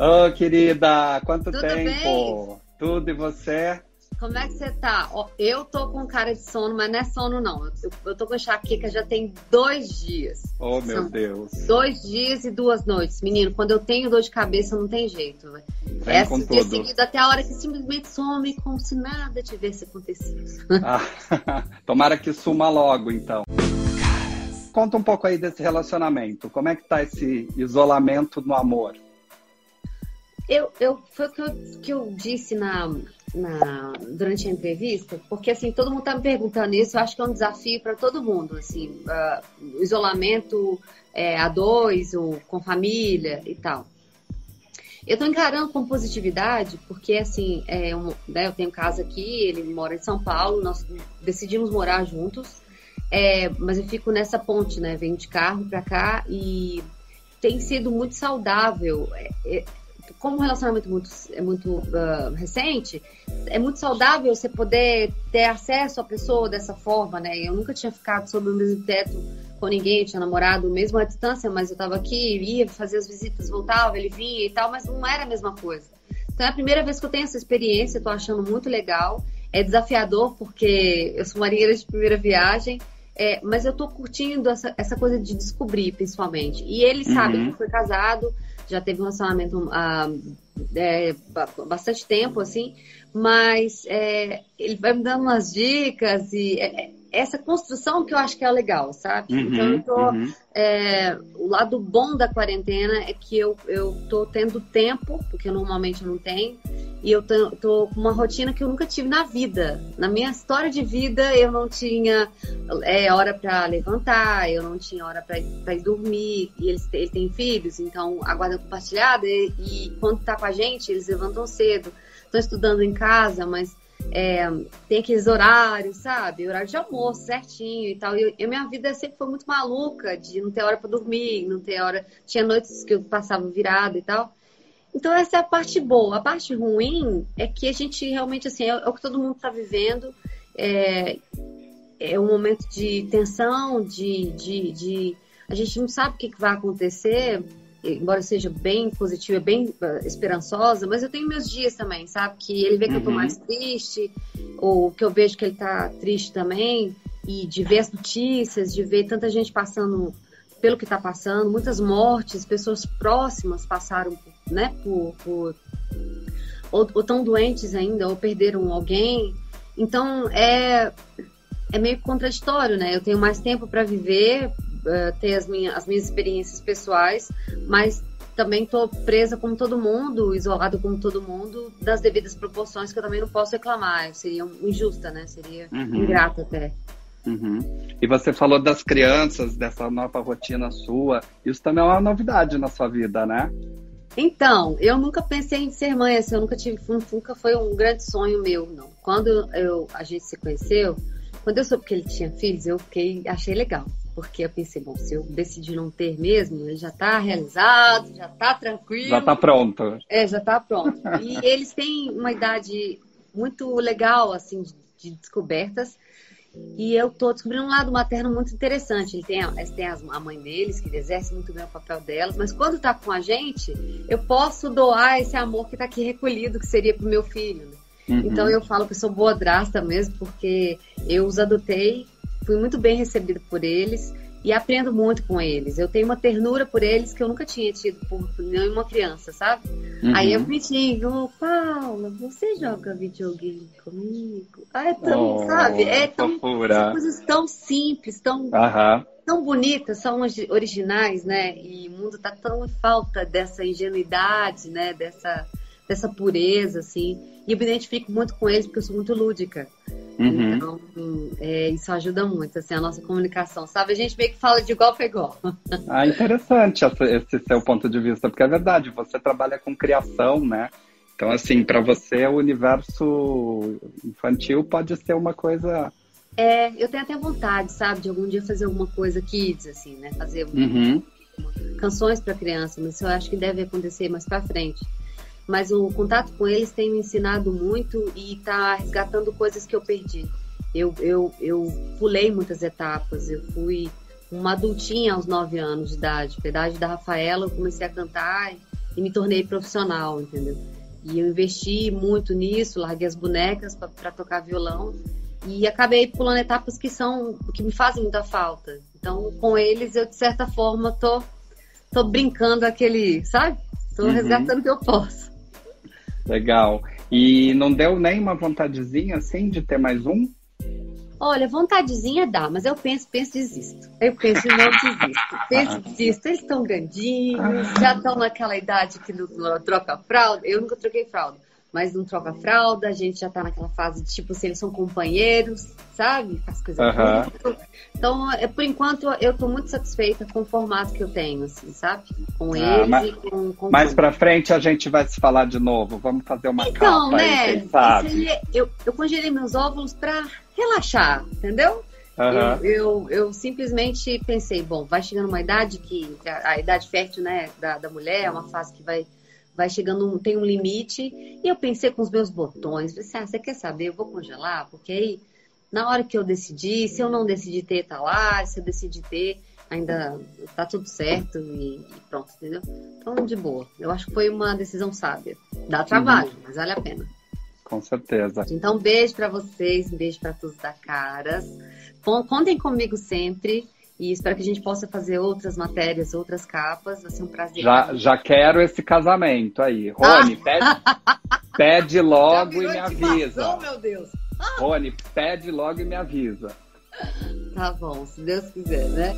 Ô, oh, querida, quanto Tudo tempo? Bem? Tudo e você? Como é que você tá? Ó, eu tô com cara de sono, mas não é sono, não. Eu, eu tô com enxaqueca já tem dois dias. Oh, meu São Deus. Dois dias e duas noites. Menino, quando eu tenho dor de cabeça, não tem jeito. Vem é com tudo. seguido até a hora que simplesmente some como se nada tivesse acontecido. Ah, tomara que suma logo, então. Conta um pouco aí desse relacionamento. Como é que tá esse isolamento no amor? Eu, eu, foi o que eu, que eu disse na, na, durante a entrevista, porque assim, todo mundo tá me perguntando isso, eu acho que é um desafio para todo mundo, assim, uh, isolamento é, a dois ou com família e tal. Eu tô encarando com positividade, porque assim, é um, né, eu tenho casa aqui, ele mora em São Paulo, nós decidimos morar juntos, é, mas eu fico nessa ponte, né? Venho de carro para cá e tem sido muito saudável. É, como um relacionamento muito, é muito uh, recente, é muito saudável você poder ter acesso à pessoa dessa forma, né? Eu nunca tinha ficado sob o mesmo teto com ninguém, tinha namorado mesmo à distância, mas eu tava aqui, ia fazer as visitas, voltava, ele vinha e tal, mas não era a mesma coisa. Então é a primeira vez que eu tenho essa experiência, tô achando muito legal. É desafiador porque eu sou marinheira de primeira viagem, é, mas eu tô curtindo essa, essa coisa de descobrir, principalmente. E ele sabe Uhum. que foi casado, já teve um relacionamento há é, ba- bastante tempo, assim, mas é, ele vai me dando umas dicas e é, é, essa construção que eu acho que é legal, sabe? Uhum, então eu tô. uhum. é, o lado bom da quarentena é que eu, eu tô tendo tempo, porque normalmente eu não tenho, e eu tô, com uma rotina que eu nunca tive na vida. Na minha história de vida, eu não tinha é, hora para levantar, eu não tinha hora para ir dormir, e eles, ele tem filhos, então a guarda compartilhada, e, e quando tá com a gente, eles levantam cedo. Estão estudando em casa, mas é, tem aqueles horários, sabe? Horário de almoço certinho e tal. E eu, minha vida sempre foi muito maluca de não ter hora para dormir, não ter hora. Tinha noites que eu passava virada e tal. Então essa é a parte boa. A parte ruim é que a gente realmente assim é, é o que todo mundo está vivendo. É, é um momento de tensão, de, de, de a gente não sabe o que, que vai acontecer embora seja bem positiva, bem uh, esperançosa, mas eu tenho meus dias também, sabe? Que ele vê que eu tô Uhum. mais triste, ou que eu vejo que ele tá triste também, e de ver as notícias, de ver tanta gente passando pelo que tá passando, muitas mortes, pessoas próximas passaram, né, por, por ou, ou tão doentes ainda, ou perderam alguém. Então é é meio contraditório, né? Eu tenho mais tempo para viver, uh, ter as, minha, as minhas experiências pessoais, mas também tô presa como todo mundo, isolada como todo mundo, das devidas proporções que eu também não posso reclamar. Seria injusta, né? Seria Uhum. ingrata até. Uhum. E você falou das crianças, dessa nova rotina sua. Isso também é uma novidade na sua vida, né? Então, eu nunca pensei em ser mãe, assim, eu nunca tive, nunca foi um grande sonho meu, não. Quando eu, a gente se conheceu, quando eu soube que ele tinha filhos, eu fiquei, achei legal. Porque eu pensei, bom, se eu decidir não ter mesmo, ele já tá realizado, já tá tranquilo. Já tá pronto. É, já tá pronto. E eles têm uma idade muito legal, assim, de, de descobertas. E eu tô descobrindo um lado materno muito interessante. Ele tem, a, eles têm as- a mãe deles, que exerce muito bem o papel delas, mas quando tá com a gente, eu posso doar esse amor que tá aqui recolhido, que seria pro meu filho. né? Uhum. Então eu falo que eu sou boa drasta mesmo, porque eu os adotei, fui muito bem recebida por eles e aprendo muito com eles. Eu tenho uma ternura por eles que eu nunca tinha tido por nenhuma criança, sabe? Uhum. Aí eu pedi, ô Paula, você joga videogame comigo? Ah, é tão, Oh, sabe? É tão. coisas tão simples, tão, Aham. tão bonitas, são origi- originais, né? E o mundo tá tão em falta dessa ingenuidade, né? Dessa, dessa pureza, assim. E eu me identifico muito com eles porque eu sou muito lúdica. Uhum. Então, é, isso ajuda muito, assim, a nossa comunicação, sabe? A gente meio que fala de igual para igual. Ah, interessante esse, seu ponto de vista, porque é verdade, você trabalha com criação, né? Então, assim, para você o universo infantil pode ser uma coisa. É, eu tenho até vontade, sabe, de algum dia fazer alguma coisa kids, assim, né? Fazer Uhum. canções para criança, mas isso eu acho que deve acontecer mais para frente. Mas o contato com eles tem me ensinado muito e tá resgatando coisas que eu perdi. Eu, eu, eu pulei muitas etapas, eu fui uma adultinha aos nove anos de idade. Com a idade da Rafaela, eu comecei a cantar e me tornei profissional, entendeu? E eu investi muito nisso, larguei as bonecas para tocar violão e acabei pulando etapas que são que me fazem muita falta. Então, com eles eu de certa forma tô tô brincando aquele, sabe? Tô uhum. resgatando o que eu posso. Legal. E não deu nem uma vontadezinha assim de ter mais um? Olha, vontadezinha dá, mas eu penso, penso, desisto. Eu penso, não desisto. Penso, desisto. Eles estão grandinhos, já estão naquela idade que não, não troca fralda. Eu nunca troquei fralda mas não troca fralda, a gente já tá naquela fase de tipo, se eles são companheiros, sabe? As coisas uhum. Então, é, por enquanto, eu tô muito satisfeita com o formato que eu tenho, assim, sabe? Com ah, eles mas, e com, com Mais pra frente a gente vai se falar de novo. Vamos fazer uma então, capa né, aí, quem sabe? Eu, eu congelei meus óvulos pra relaxar, entendeu? Uhum. Eu, eu, eu, simplesmente pensei, bom, vai chegando uma idade que a, a idade fértil né, da, da mulher é uma fase que vai vai chegando, tem um limite. E eu pensei com os meus botões, assim, ah, você quer saber? Eu vou congelar, porque aí, na hora que eu decidir, se eu não decidir ter, tá lá, se eu decidir ter, ainda tá tudo certo e, e pronto, entendeu? Então, de boa. Eu acho que foi uma decisão sábia. Dá trabalho, uhum. mas vale a pena. Com certeza. Então, um beijo para vocês, um beijo para todos da Caras. Contem comigo sempre. E espero que a gente possa fazer outras matérias, outras capas. Vai ser um prazer. Já, já quero esse casamento aí. Rony, ah. pede, pede logo e me avisa. meu Deus. Rony, pede logo e me avisa. Tá bom, se Deus quiser, né?